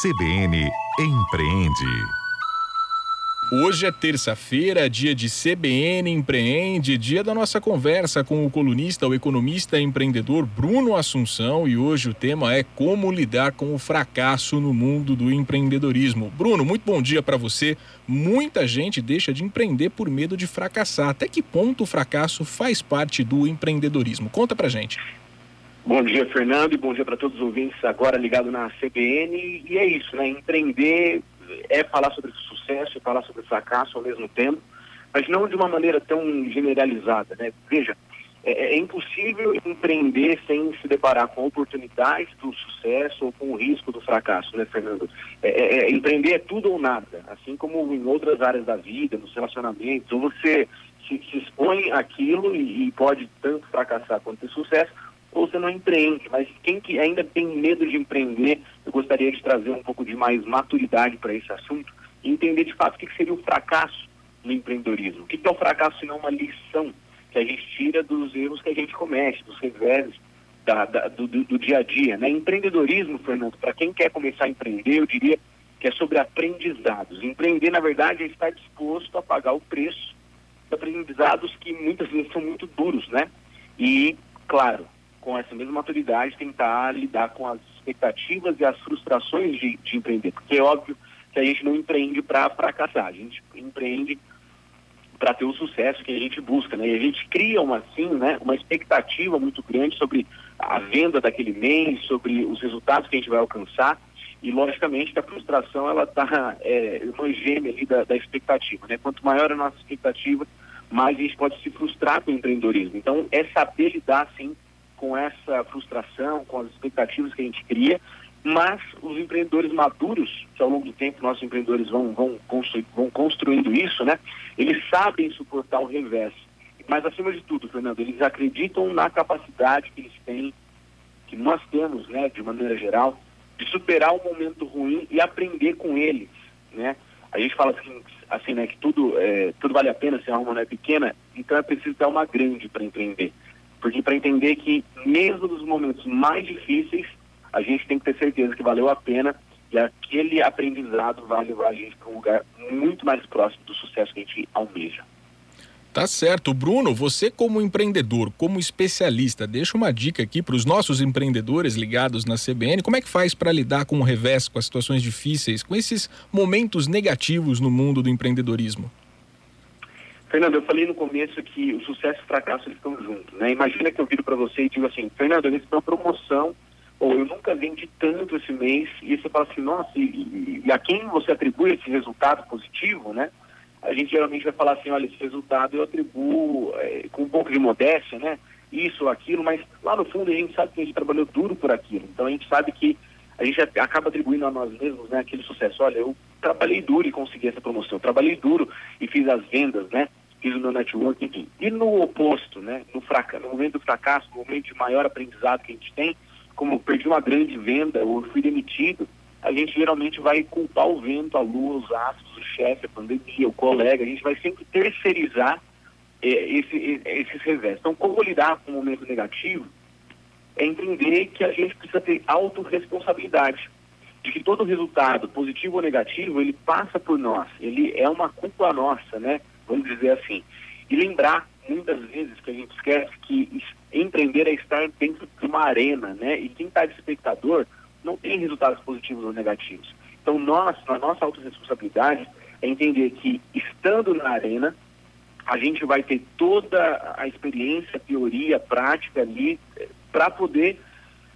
CBN Empreende. Hoje é terça-feira, dia de CBN Empreende, dia da nossa conversa com o colunista, o economista e empreendedor Bruno Assunção. E hoje o tema é como lidar com o fracasso no mundo do empreendedorismo. Bruno, muito bom dia para você. Muita gente deixa de empreender por medo de fracassar. Até que ponto o fracasso faz parte do empreendedorismo? Conta pra gente. Bom dia, Fernando, e bom dia para todos os ouvintes agora ligado na CBN. E é isso, né? Empreender é falar sobre sucesso e falar sobre fracasso ao mesmo tempo, mas não de uma maneira tão generalizada, né? Veja, é, é impossível empreender sem se deparar com oportunidades do sucesso ou com o risco do fracasso, né, Fernando? É, é, é, empreender é tudo ou nada, assim como em outras áreas da vida, nos relacionamentos, ou você se, se expõe aquilo e, e pode tanto fracassar quanto ter sucesso, ou você não empreende. Mas quem que ainda tem medo de empreender, eu gostaria de trazer um pouco de mais maturidade para esse assunto e entender de fato o que seria o fracasso no empreendedorismo. O que é o fracasso se não uma lição que a gente tira dos erros que a gente comete, dos reveses da, da, do, do, dia a dia. Né? Empreendedorismo, Fernando, para quem quer começar a empreender, eu diria que é sobre aprendizados. Empreender, na verdade, é estar disposto a pagar o preço de aprendizados que muitas vezes são muito duros, né? E, claro, com essa mesma maturidade, tentar lidar com as expectativas e as frustrações de, de empreender. Porque é óbvio que a gente não empreende para fracassar, a gente empreende para ter o sucesso que a gente busca, né? E a gente cria uma assim, né, uma expectativa muito grande sobre a venda daquele mês, sobre os resultados que a gente vai alcançar. E logicamente que a frustração ela está é, uma gêmea ali da, da expectativa, né? Quanto maior a nossa expectativa, mais a gente pode se frustrar com o empreendedorismo. Então é saber lidar assim com essa frustração, com as expectativas que a gente cria, mas os empreendedores maduros, que ao longo do tempo nossos empreendedores vão, vão, vão construindo isso, né? Eles sabem suportar o revés. Mas acima de tudo, Fernando, eles acreditam na capacidade que eles têm, que nós temos, né, de maneira geral, de superar um momento ruim e aprender com ele, né? A gente fala assim, assim né, que tudo, é, tudo vale a pena se a alma não é pequena, então é preciso ter uma grande para empreender. Porque para entender que, mesmo nos momentos mais difíceis, a gente tem que ter certeza que valeu a pena e aquele aprendizado vai levar a gente para um lugar muito mais próximo do sucesso que a gente almeja. Tá certo. Bruno, você como empreendedor, como especialista, deixa uma dica aqui para os nossos empreendedores ligados na CBN. Como é que faz para lidar com o revés, com as situações difíceis, com esses momentos negativos no mundo do empreendedorismo? Fernando, eu falei no começo que o sucesso e o fracasso estão juntos, né? Imagina que eu viro para você e digo assim, Fernando, eu recebi uma promoção, ou eu nunca vendi tanto esse mês, e você fala assim, nossa, e, e, a quem você atribui esse resultado positivo, né? A gente geralmente vai falar assim, olha, esse resultado eu atribuo é, com um pouco de modéstia, né? Isso ou aquilo, mas lá no fundo a gente sabe que a gente trabalhou duro por aquilo. Então a gente sabe que a gente acaba atribuindo a nós mesmos né, aquele sucesso. Olha, eu trabalhei duro e consegui essa promoção, eu trabalhei duro e fiz as vendas, né? Fiz o meu network, enfim. E no oposto, né, no, fracasso, no momento do fracasso, no momento de maior aprendizado que a gente tem, como perdi uma grande venda ou fui demitido, a gente geralmente vai culpar o vento, a lua, os astros, o chefe, a pandemia, o colega, a gente vai sempre terceirizar é, esse, esses revés. Então, como lidar com um momento negativo é entender que a gente precisa ter autorresponsabilidade de que todo resultado, positivo ou negativo, ele passa por nós, ele é uma culpa nossa, né? Vamos dizer assim. E lembrar, muitas vezes, que a gente esquece que empreender é estar dentro de uma arena, né? E quem está de espectador não tem resultados positivos ou negativos. Então, nós, na nossa autorresponsabilidade, é entender que, estando na arena, a gente vai ter toda a experiência, teoria, prática ali, eh, para poder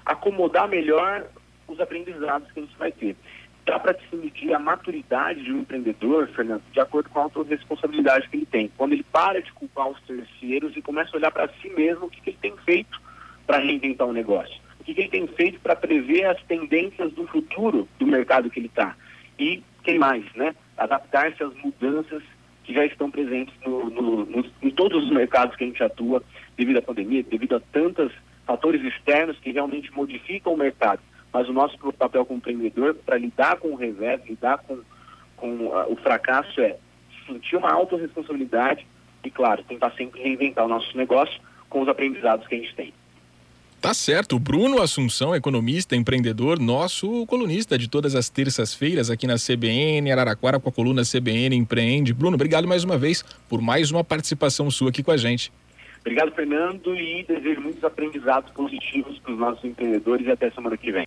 acomodar melhor os aprendizados que a gente vai ter dá para se medir a maturidade de um empreendedor, Fernando, de acordo com a autorresponsabilidade que ele tem. Quando ele para de culpar os terceiros e começa a olhar para si mesmo o que, que ele tem feito para reinventar o um negócio. O que, que ele tem feito para prever as tendências do futuro do mercado que ele está. E, quem mais, né? Adaptar-se às mudanças que já estão presentes no, no, no, em todos os mercados que a gente atua, devido à pandemia, devido a tantos fatores externos que realmente modificam o mercado mas o nosso papel como empreendedor para lidar com o revés, lidar com, com uh, o fracasso é sentir uma autorresponsabilidade e, claro, tentar sempre reinventar o nosso negócio com os aprendizados que a gente tem. Tá certo. Bruno Assunção, economista, empreendedor, nosso colunista de todas as terças-feiras aqui na CBN Araraquara com a coluna CBN Empreende. Bruno, obrigado mais uma vez por mais uma participação sua aqui com a gente. Obrigado, Fernando, e desejo muitos aprendizados positivos para os nossos empreendedores e até semana que vem.